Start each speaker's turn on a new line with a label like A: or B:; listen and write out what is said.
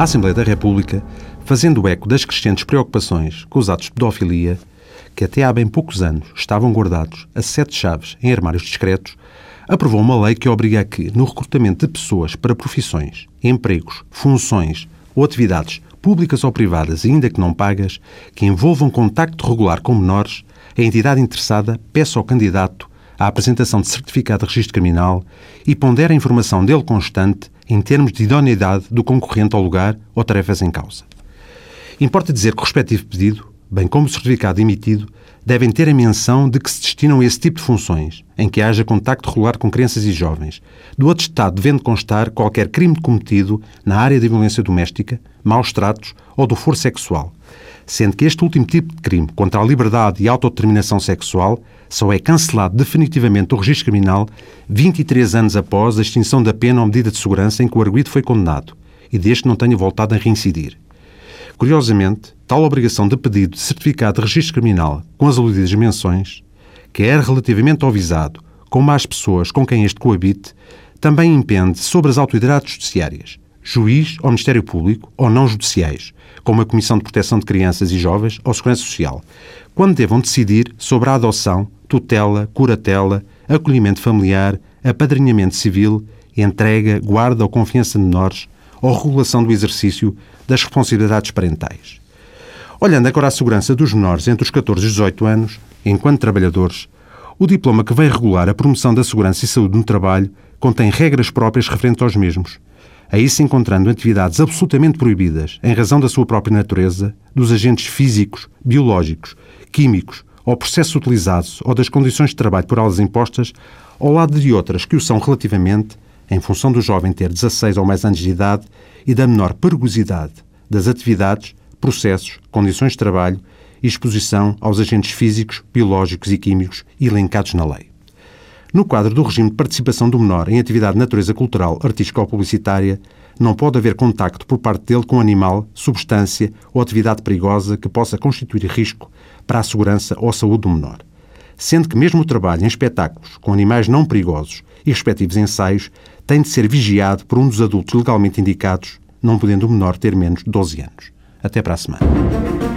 A: A Assembleia da República, fazendo eco das crescentes preocupações com os atos de pedofilia, que até há bem poucos anos estavam guardados a sete chaves em armários discretos, aprovou uma lei que obriga a que, no recrutamento de pessoas para profissões, empregos, funções ou atividades públicas ou privadas, ainda que não pagas, que envolvam contacto regular com menores, a entidade interessada peça ao candidato a apresentação de certificado de registro criminal e pondera a informação dele constante em termos de idoneidade do concorrente ao lugar ou tarefas em causa. Importa dizer que o respectivo pedido, bem como o certificado emitido, devem ter a menção de que se destinam a esse tipo de funções, em que haja contacto regular com crianças e jovens, do outro Estado devendo constar qualquer crime cometido na área da violência doméstica, maus tratos ou do foro sexual, sendo que este último tipo de crime contra a liberdade e a autodeterminação sexual só é cancelado definitivamente do registro criminal 23 anos após a extinção da pena ou medida de segurança em que o arguido foi condenado e deste não tenha voltado a reincidir. Curiosamente, tal obrigação de pedido de certificado de registro criminal com as aludidas menções, quer relativamente ao visado, como às pessoas com quem este coabite, também impende sobre as autoridades judiciárias, juiz ou Ministério Público ou não judiciais, como a Comissão de Proteção de Crianças e Jovens ou Segurança Social, quando devam decidir sobre a adoção, tutela, curatela, acolhimento familiar, apadrinhamento civil, entrega, guarda ou confiança de menores ou regulação do exercício das responsabilidades parentais. Olhando agora à segurança dos menores entre os 14 e os 18 anos, enquanto trabalhadores, o diploma que vem regular a promoção da segurança e saúde no trabalho contém regras próprias referentes aos mesmos, aí se encontrando atividades absolutamente proibidas, em razão da sua própria natureza, dos agentes físicos, biológicos, químicos ou processos utilizados ou das condições de trabalho por elas impostas, ao lado de outras que o são relativamente, em função do jovem ter 16 ou mais anos de idade e da menor perigosidade das atividades, processos, condições de trabalho e exposição aos agentes físicos, biológicos e químicos elencados na lei. No quadro do regime de participação do menor em atividade de natureza cultural, artística ou publicitária, não pode haver contacto por parte dele com animal, substância ou atividade perigosa que possa constituir risco para a segurança ou a saúde do menor. Sendo que mesmo o trabalho em espetáculos com animais não perigosos e respectivos ensaios tem de ser vigiado por um dos adultos legalmente indicados, não podendo o menor ter menos de 12 anos. Até para a semana.